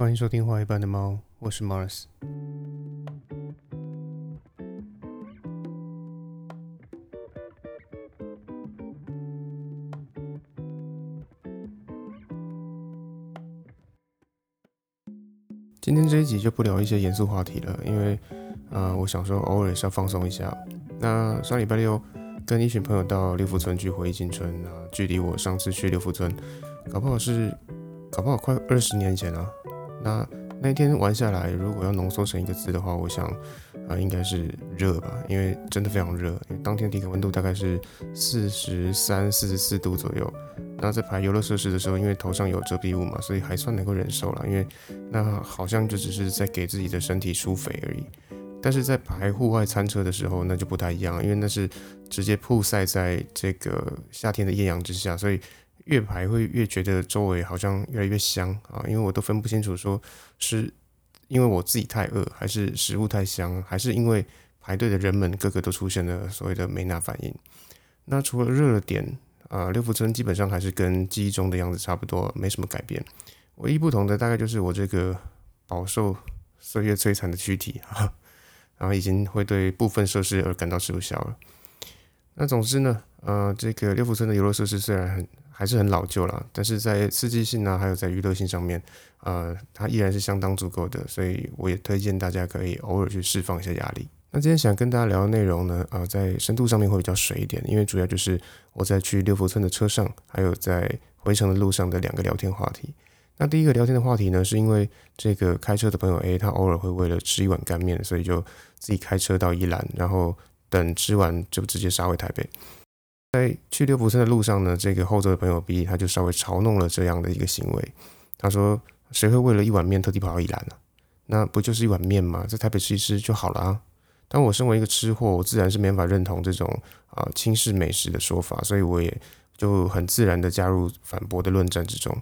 欢迎收听画一半的猫，我是 Mars。今天这一集就不聊一些严肃话题了，因为，呃，我想说偶尔也是要放松一下。那上礼拜六跟一群朋友到六福村去回忆青春啊，距离我上次去六福村，搞不好是，搞不好快二十年前了。那那天玩下来，如果要浓缩成一个字的话，我想，啊，应该是热吧，因为真的非常热，因为当天体感温度大概是四十三、四十四度左右。那在排游乐设施的时候，因为头上有遮蔽物嘛，所以还算能够忍受了。因为那好像就只是在给自己的身体输肥而已。但是在排户外餐车的时候，那就不太一样，因为那是直接曝晒在这个夏天的艳阳之下，所以越排会越觉得周围好像越来越香啊。因为我都分不清楚，说是因为我自己太饿，还是食物太香，还是因为排队的人们个个都出现了所谓的梅纳反应。那除了热点。啊，六福村基本上还是跟记忆中的样子差不多，没什么改变。唯一不同的大概就是我这个饱受岁月摧残的躯体啊，然后已经会对部分设施而感到吃不消了。那总之呢，呃，这个六福村的游乐设施虽然很还是很老旧了，但是在刺激性啊，还有在娱乐性上面，呃，它依然是相当足够的，所以我也推荐大家可以偶尔去释放一下压力。那今天想跟大家聊的内容呢，啊，在深度上面会比较水一点，因为主要就是我在去六福村的车上，还有在回程的路上的两个聊天话题。那第一个聊天的话题呢，是因为这个开车的朋友 A，他偶尔会为了吃一碗干面，所以就自己开车到宜兰，然后等吃完就直接杀回台北。在去六福村的路上呢，这个后座的朋友 B，他就稍微嘲弄了这样的一个行为。他说：“谁会为了一碗面特地跑到宜兰呢？那不就是一碗面吗？在台北吃一吃就好了啊。”但我身为一个吃货，我自然是没法认同这种啊轻视美食的说法，所以我也就很自然的加入反驳的论战之中。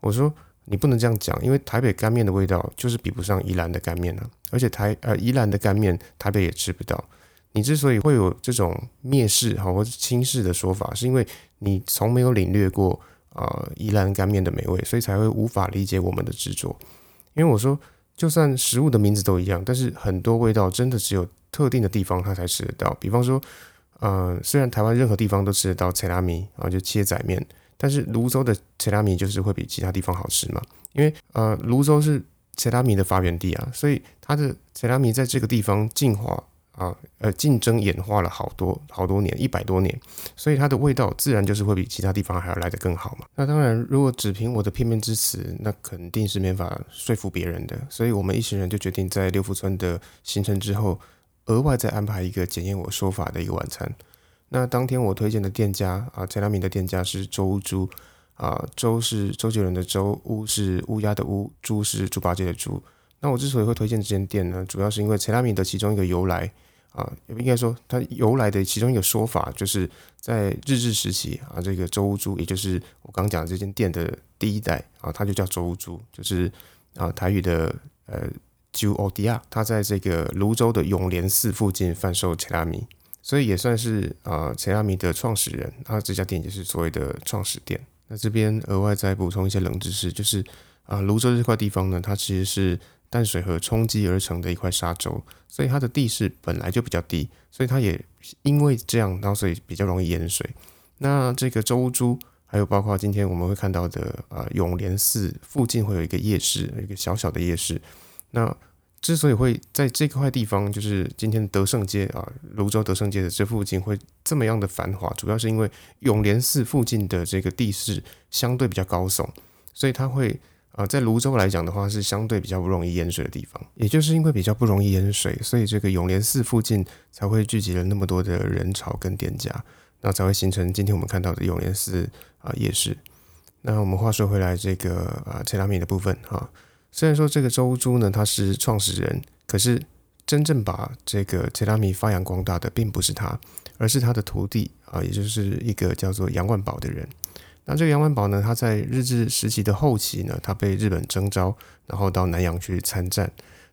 我说你不能这样讲，因为台北干面的味道就是比不上宜兰的干面呢，而且台呃宜兰的干面台北也吃不到。你之所以会有这种蔑视哈或者轻视的说法，是因为你从没有领略过啊宜兰干面的美味，所以才会无法理解我们的执着。因为我说，就算食物的名字都一样，但是很多味道真的只有。特定的地方它才吃得到，比方说，呃，虽然台湾任何地方都吃得到切拉米啊，就切仔面，但是泸州的切拉米就是会比其他地方好吃嘛，因为呃，泸州是切拉米的发源地啊，所以它的切拉米在这个地方进化啊，呃，竞争演化了好多好多年，一百多年，所以它的味道自然就是会比其他地方还要来得更好嘛。那当然，如果只凭我的片面之词，那肯定是没法说服别人的，所以我们一行人就决定在六福村的行程之后。额外再安排一个检验我说法的一个晚餐。那当天我推荐的店家啊，陈良明的店家是周猪啊，周是周杰伦的周，乌是乌鸦的乌，猪是猪八戒的猪。那我之所以会推荐这间店呢，主要是因为陈良明的其中一个由来啊，应该说它由来的其中一个说法，就是在日治时期啊，这个周乌猪，也就是我刚讲的这间店的第一代啊，它就叫周乌猪，就是啊台语的呃。就欧迪亚，他在这个泸州的永联寺附近贩售切拉米，所以也算是啊切拉米的创始人。他这家店也是所谓的创始店。那这边额外再补充一些冷知识，就是啊泸州这块地方呢，它其实是淡水河冲积而成的一块沙洲，所以它的地势本来就比较低，所以它也因为这样，然后所以比较容易淹水。那这个周珠，还有包括今天我们会看到的啊永联寺附近会有一个夜市，一个小小的夜市。那之所以会在这块地方，就是今天德胜街啊，泸州德胜街的这附近会这么样的繁华，主要是因为永联寺附近的这个地势相对比较高耸，所以它会啊，在泸州来讲的话，是相对比较不容易淹水的地方。也就是因为比较不容易淹水，所以这个永联寺附近才会聚集了那么多的人潮跟店家，那才会形成今天我们看到的永联寺啊夜市。那我们话说回来，这个啊切拉米的部分哈。虽然说这个周珠呢，他是创始人，可是真正把这个切拉米发扬光大的并不是他，而是他的徒弟啊，也就是一个叫做杨万宝的人。那这个杨万宝呢，他在日治时期的后期呢，他被日本征召，然后到南洋去参战。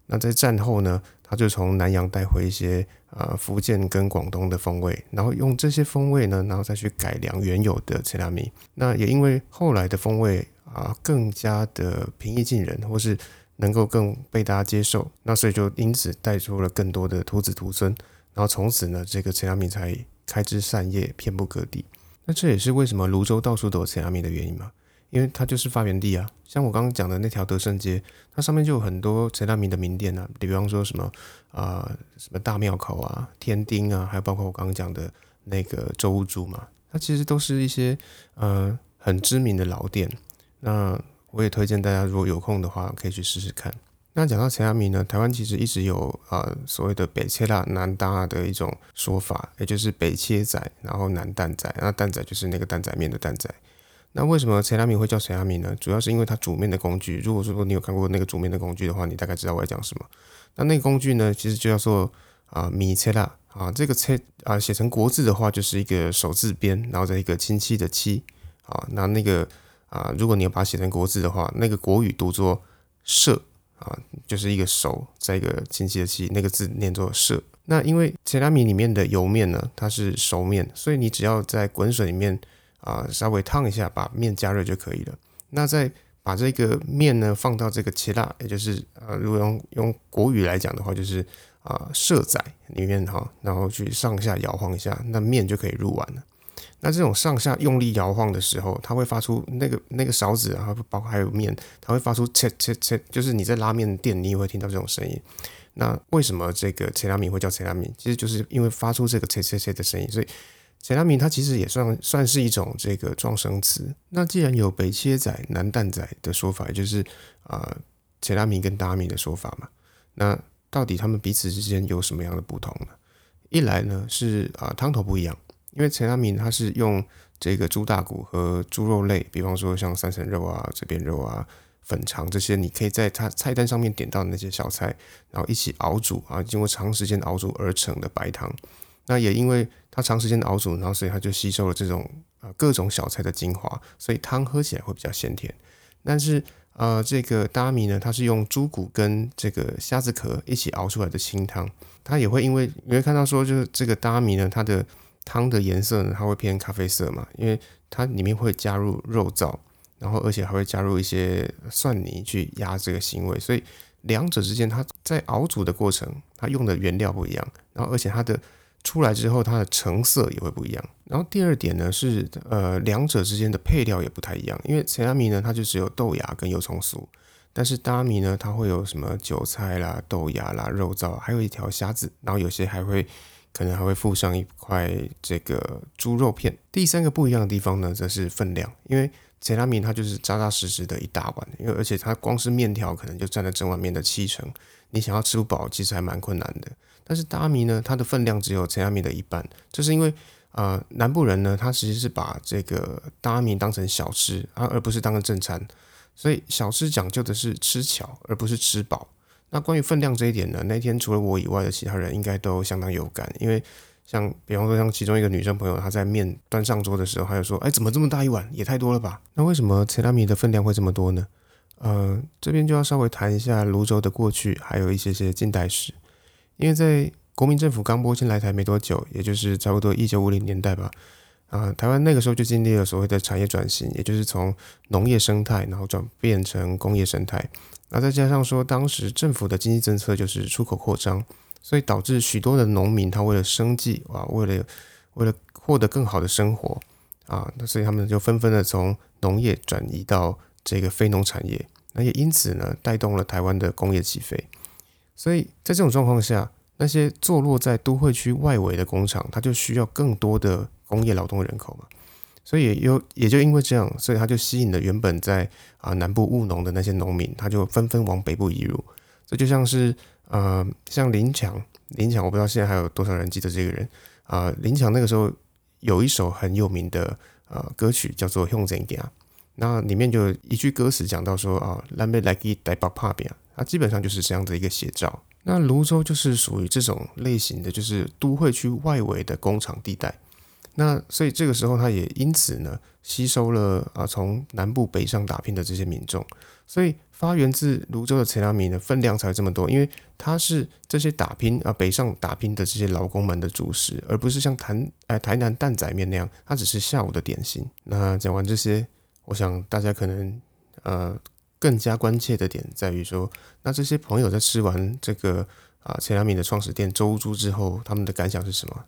那在战后呢，他就从南洋带回一些啊福建跟广东的风味，然后用这些风味呢，然后再去改良原有的切拉米。那也因为后来的风味。啊，更加的平易近人，或是能够更被大家接受，那所以就因此带出了更多的徒子徒孙，然后从此呢，这个陈亚明才开枝散叶，遍布各地。那这也是为什么泸州到处都有陈亚明的原因嘛，因为它就是发源地啊。像我刚刚讲的那条德胜街，它上面就有很多陈亚明的名店啊，比方说什么啊，什么大庙口啊、天丁啊，还有包括我刚刚讲的那个周屋珠嘛，它其实都是一些呃很知名的老店。那我也推荐大家，如果有空的话，可以去试试看。那讲到陈亚米呢，台湾其实一直有啊所谓的北切辣南搭的一种说法，也就是北切仔，然后南蛋仔，那蛋仔就是那个蛋仔面的蛋仔。那为什么陈亚米会叫陈亚米呢？主要是因为它煮面的工具。如果说你有看过那个煮面的工具的话，你大概知道我在讲什么。那那个工具呢，其实就叫做啊米切辣啊，这个切啊写成国字的话，就是一个手字边，然后再一个亲戚的戚啊，那那个。啊，如果你要把它写成国字的话，那个国语读作“社”啊，就是一个手在一个亲戚的戚，那个字念作“社”。那因为切拉米里面的油面呢，它是熟面，所以你只要在滚水里面啊稍微烫一下，把面加热就可以了。那再把这个面呢放到这个切拉，也就是呃，如果用用国语来讲的话，就是啊“社仔”里面哈，然后去上下摇晃一下，那面就可以入碗了。那这种上下用力摇晃的时候，它会发出那个那个勺子啊，包括还有面，它会发出切切切，就是你在拉面店，你也会听到这种声音。那为什么这个切拉米会叫切拉米？其实就是因为发出这个切切切的声音，所以切拉米它其实也算算是一种这个撞声词。那既然有北切仔、南蛋仔的说法，也就是啊切拉米跟达米的说法嘛，那到底他们彼此之间有什么样的不同呢？一来呢是啊汤头不一样。因为陈亚明它是用这个猪大骨和猪肉类，比方说像三层肉啊、这边肉啊、粉肠这些，你可以在它菜单上面点到的那些小菜，然后一起熬煮啊，经过长时间熬煮而成的白汤。那也因为它长时间熬煮，然后所以它就吸收了这种啊各种小菜的精华，所以汤喝起来会比较鲜甜。但是呃，这个大米呢，它是用猪骨跟这个虾子壳一起熬出来的清汤，它也会因为你会看到说，就是这个大米呢，它的汤的颜色呢，它会偏咖啡色嘛，因为它里面会加入肉燥，然后而且还会加入一些蒜泥去压这个腥味，所以两者之间它在熬煮的过程，它用的原料不一样，然后而且它的出来之后，它的成色也会不一样。然后第二点呢是，呃，两者之间的配料也不太一样，因为陈阿米呢，它就只有豆芽跟油葱酥，但是大米呢，它会有什么韭菜啦、豆芽啦、肉燥，还有一条虾子，然后有些还会。可能还会附上一块这个猪肉片。第三个不一样的地方呢，则是分量，因为切拉米它就是扎扎实实的一大碗，因为而且它光是面条可能就占了整碗面的七成，你想要吃不饱，其实还蛮困难的。但是大米呢，它的分量只有切拉米的一半，这是因为啊，南部人呢，他其实是把这个大米当成小吃啊，而不是当成正餐，所以小吃讲究的是吃巧，而不是吃饱。那关于分量这一点呢？那天除了我以外的其他人应该都相当有感，因为像比方说像其中一个女生朋友，她在面端上桌的时候，她就说：“哎，怎么这么大一碗？也太多了吧？”那为什么切拉米的分量会这么多呢？呃，这边就要稍微谈一下泸州的过去，还有一些些近代史。因为在国民政府刚拨迁来台没多久，也就是差不多一九五零年代吧，啊，台湾那个时候就经历了所谓的产业转型，也就是从农业生态，然后转变成工业生态。那再加上说，当时政府的经济政策就是出口扩张，所以导致许多的农民他为了生计啊，为了为了获得更好的生活啊，那所以他们就纷纷的从农业转移到这个非农产业，那也因此呢，带动了台湾的工业起飞。所以在这种状况下，那些坐落在都会区外围的工厂，它就需要更多的工业劳动人口嘛。所以有也就因为这样，所以他就吸引了原本在啊南部务农的那些农民，他就纷纷往北部移入。这就像是呃像林强，林强我不知道现在还有多少人记得这个人啊。林强那个时候有一首很有名的呃歌曲叫做《用怎样》，那里面就一句歌词讲到说啊，南北来给带把怕边，它基本上就是这样的一个写照。那泸州就是属于这种类型的，就是都会区外围的工厂地带。那所以这个时候，他也因此呢，吸收了啊从南部北上打拼的这些民众，所以发源自泸州的陈良米呢，分量才这么多，因为它是这些打拼啊北上打拼的这些劳工们的主食，而不是像台哎台南蛋仔面那样，它只是下午的点心。那讲完这些，我想大家可能呃更加关切的点在于说，那这些朋友在吃完这个啊陈良米的创始店周猪之后，他们的感想是什么？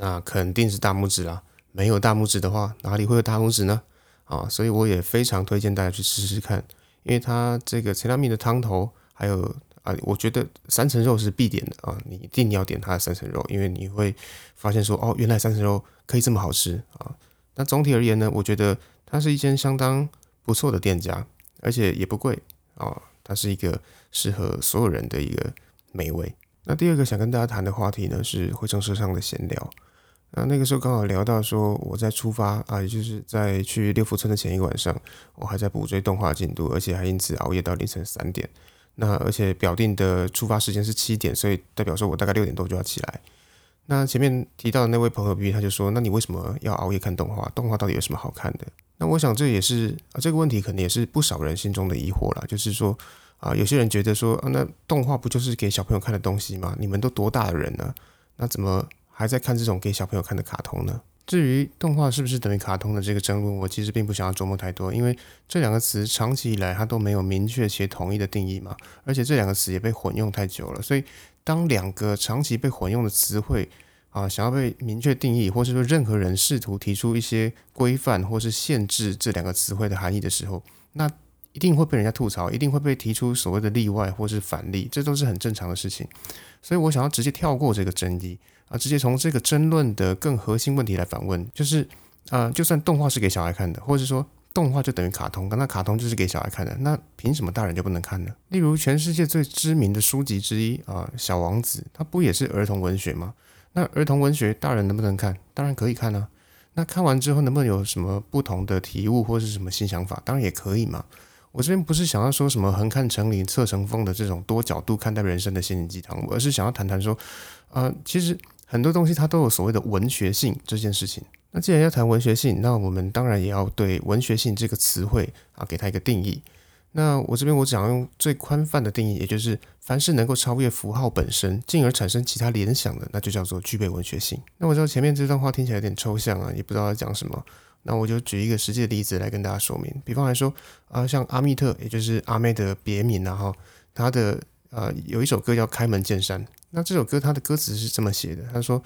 那肯定是大拇指啦。没有大拇指的话，哪里会有大拇指呢？啊，所以我也非常推荐大家去试试看，因为它这个陈拉米的汤头，还有啊，我觉得三层肉是必点的啊，你一定要点它的三层肉，因为你会发现说，哦，原来三层肉可以这么好吃啊。那总体而言呢，我觉得它是一间相当不错的店家，而且也不贵啊。它是一个适合所有人的一个美味。那第二个想跟大家谈的话题呢，是回程车上的闲聊。那那个时候刚好聊到说，我在出发啊，也就是在去六福村的前一个晚上，我还在补追动画进度，而且还因此熬夜到凌晨三点。那而且表定的出发时间是七点，所以代表说我大概六点多就要起来。那前面提到的那位朋友 B，他就说：“那你为什么要熬夜看动画？动画到底有什么好看的？”那我想这也是啊，这个问题可能也是不少人心中的疑惑啦。就是说啊，有些人觉得说啊，那动画不就是给小朋友看的东西吗？你们都多大的人了，那怎么还在看这种给小朋友看的卡通呢？至于动画是不是等于卡通的这个争论，我其实并不想要琢磨太多，因为这两个词长期以来它都没有明确且统一的定义嘛，而且这两个词也被混用太久了，所以。当两个长期被混用的词汇啊，想要被明确定义，或是说任何人试图提出一些规范或是限制这两个词汇的含义的时候，那一定会被人家吐槽，一定会被提出所谓的例外或是反例，这都是很正常的事情。所以我想要直接跳过这个争议啊，直接从这个争论的更核心问题来反问，就是啊，就算动画是给小孩看的，或者说。动画就等于卡通，那卡通就是给小孩看的，那凭什么大人就不能看呢？例如，全世界最知名的书籍之一啊，《小王子》，它不也是儿童文学吗？那儿童文学大人能不能看？当然可以看啊。那看完之后能不能有什么不同的体悟或者是什么新想法？当然也可以嘛。我这边不是想要说什么横看成岭侧成峰的这种多角度看待人生的心灵鸡汤，而是想要谈谈说，啊，其实很多东西它都有所谓的文学性这件事情。那既然要谈文学性，那我们当然也要对文学性这个词汇啊，给它一个定义。那我这边我想要用最宽泛的定义，也就是凡是能够超越符号本身，进而产生其他联想的，那就叫做具备文学性。那我知道前面这段话听起来有点抽象啊，也不知道要讲什么。那我就举一个实际的例子来跟大家说明。比方来说啊，像阿密特，也就是阿妹的别名啊，哈，他的呃有一首歌叫《开门见山》。那这首歌它的歌词是这么写的，他说：“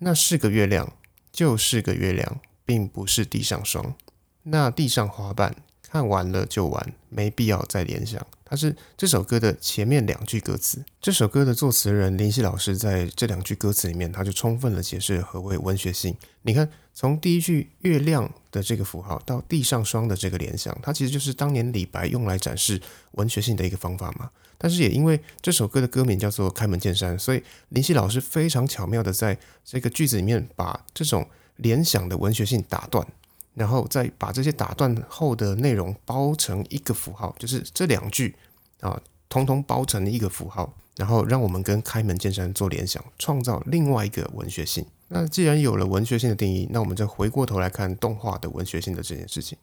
那是个月亮。”就是个月亮，并不是地上霜。那地上花瓣看完了就完，没必要再联想。它是这首歌的前面两句歌词。这首歌的作词人林夕老师在这两句歌词里面，他就充分的解释何谓文学性。你看，从第一句月亮的这个符号到地上霜的这个联想，它其实就是当年李白用来展示文学性的一个方法嘛。但是也因为这首歌的歌名叫做《开门见山》，所以林夕老师非常巧妙的在这个句子里面把这种联想的文学性打断。然后再把这些打断后的内容包成一个符号，就是这两句啊，通通包成一个符号，然后让我们跟开门见山做联想，创造另外一个文学性。那既然有了文学性的定义，那我们再回过头来看动画的文学性的这件事情。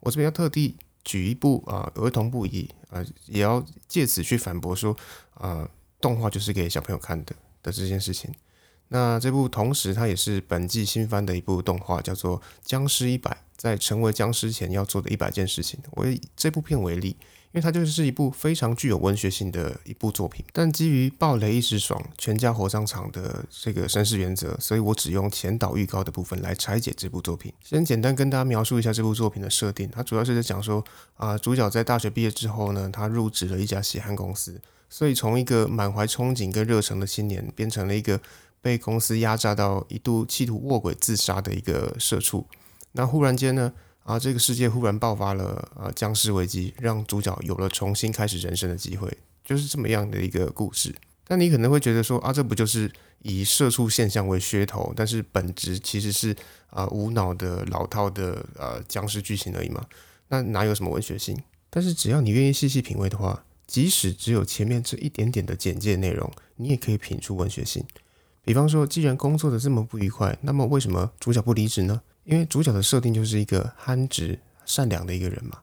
我这边要特地举一部啊，儿童不宜啊，也要借此去反驳说啊，动画就是给小朋友看的的这件事情。那这部同时，它也是本季新番的一部动画，叫做《僵尸一百》。在成为僵尸前要做的一百件事情，我以这部片为例，因为它就是一部非常具有文学性的一部作品。但基于暴雷一时爽，全家火葬场的这个绅士原则，所以我只用前导预告的部分来拆解这部作品。先简单跟大家描述一下这部作品的设定。它主要是在讲说，啊，主角在大学毕业之后呢，他入职了一家血汗公司，所以从一个满怀憧憬跟热诚的青年，变成了一个。被公司压榨到一度企图卧轨自杀的一个社畜，那忽然间呢，啊，这个世界忽然爆发了啊僵尸危机，让主角有了重新开始人生的机会，就是这么样的一个故事。但你可能会觉得说，啊，这不就是以社畜现象为噱头，但是本质其实是啊无脑的老套的呃僵尸剧情而已嘛？那哪有什么文学性？但是只要你愿意细细品味的话，即使只有前面这一点点的简介内容，你也可以品出文学性。比方说，既然工作的这么不愉快，那么为什么主角不离职呢？因为主角的设定就是一个憨直、善良的一个人嘛。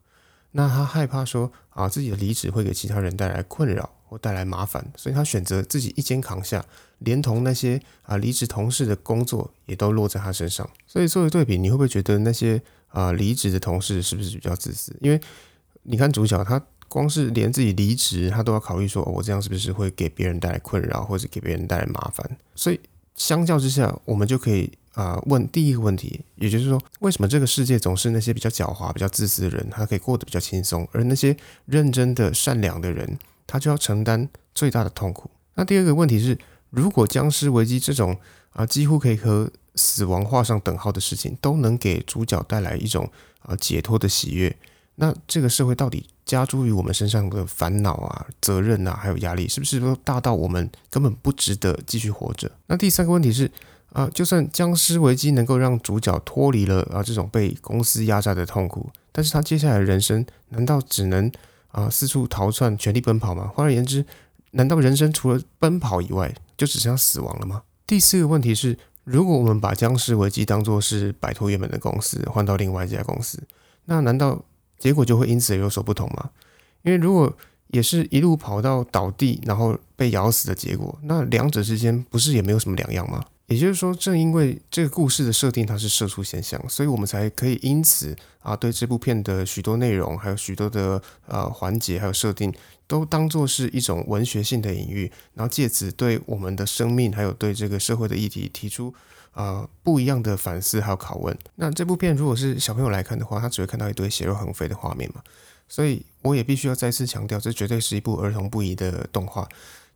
那他害怕说啊，自己的离职会给其他人带来困扰或带来麻烦，所以他选择自己一肩扛下，连同那些啊离职同事的工作也都落在他身上。所以作为对比，你会不会觉得那些啊离职的同事是不是比较自私？因为你看主角他。光是连自己离职，他都要考虑说，我这样是不是会给别人带来困扰，或者给别人带来麻烦？所以相较之下，我们就可以啊问第一个问题，也就是说，为什么这个世界总是那些比较狡猾、比较自私的人，他可以过得比较轻松，而那些认真的、善良的人，他就要承担最大的痛苦？那第二个问题是，如果僵尸危机这种啊几乎可以和死亡画上等号的事情，都能给主角带来一种啊解脱的喜悦。那这个社会到底加诸于我们身上的烦恼啊、责任啊，还有压力，是不是都大到我们根本不值得继续活着？那第三个问题是啊，就算僵尸危机能够让主角脱离了啊这种被公司压榨的痛苦，但是他接下来的人生难道只能啊四处逃窜、全力奔跑吗？换而言之，难道人生除了奔跑以外，就只剩下死亡了吗？第四个问题是，如果我们把僵尸危机当作是摆脱原本的公司，换到另外一家公司，那难道？结果就会因此有所不同吗？因为如果也是一路跑到倒地，然后被咬死的结果，那两者之间不是也没有什么两样吗？也就是说，正因为这个故事的设定它是社畜现象，所以我们才可以因此啊，对这部片的许多内容，还有许多的呃环节，还有设定，都当做是一种文学性的隐喻，然后借此对我们的生命，还有对这个社会的议题提出。啊，不一样的反思还有拷问。那这部片如果是小朋友来看的话，他只会看到一堆血肉横飞的画面嘛。所以我也必须要再次强调，这绝对是一部儿童不宜的动画。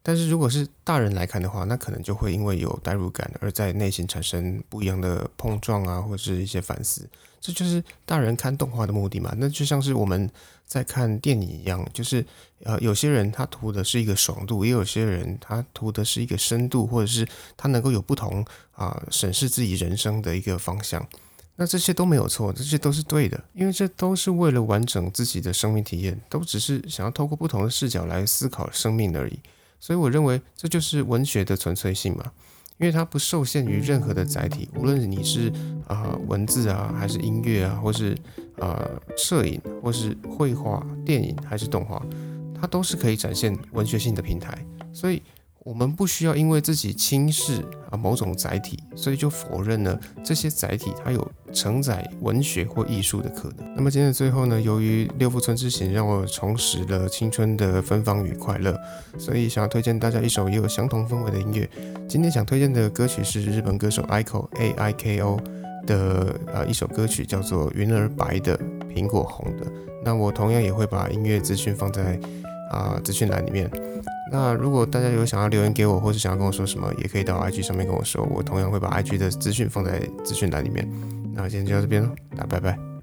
但是如果是大人来看的话，那可能就会因为有代入感而在内心产生不一样的碰撞啊，或者是一些反思。这就是大人看动画的目的嘛？那就像是我们在看电影一样，就是呃，有些人他图的是一个爽度，也有些人他图的是一个深度，或者是他能够有不同啊审视自己人生的一个方向。那这些都没有错，这些都是对的，因为这都是为了完整自己的生命体验，都只是想要透过不同的视角来思考生命而已。所以我认为这就是文学的纯粹性嘛。因为它不受限于任何的载体，无论你是啊文字啊，还是音乐啊，或是呃摄影，或是绘画、电影，还是动画，它都是可以展现文学性的平台，所以。我们不需要因为自己轻视啊某种载体，所以就否认了这些载体它有承载文学或艺术的可能。那么今天的最后呢，由于六福村之行让我重拾了青春的芬芳与快乐，所以想要推荐大家一首也有相同氛围的音乐。今天想推荐的歌曲是日本歌手 Aiko A I K O 的啊一首歌曲，叫做《云儿白的，苹果红的》。那我同样也会把音乐资讯放在啊资讯栏里面。那如果大家有想要留言给我，或是想要跟我说什么，也可以到 IG 上面跟我说，我同样会把 IG 的资讯放在资讯栏里面。那今天就到这边了，大家拜拜。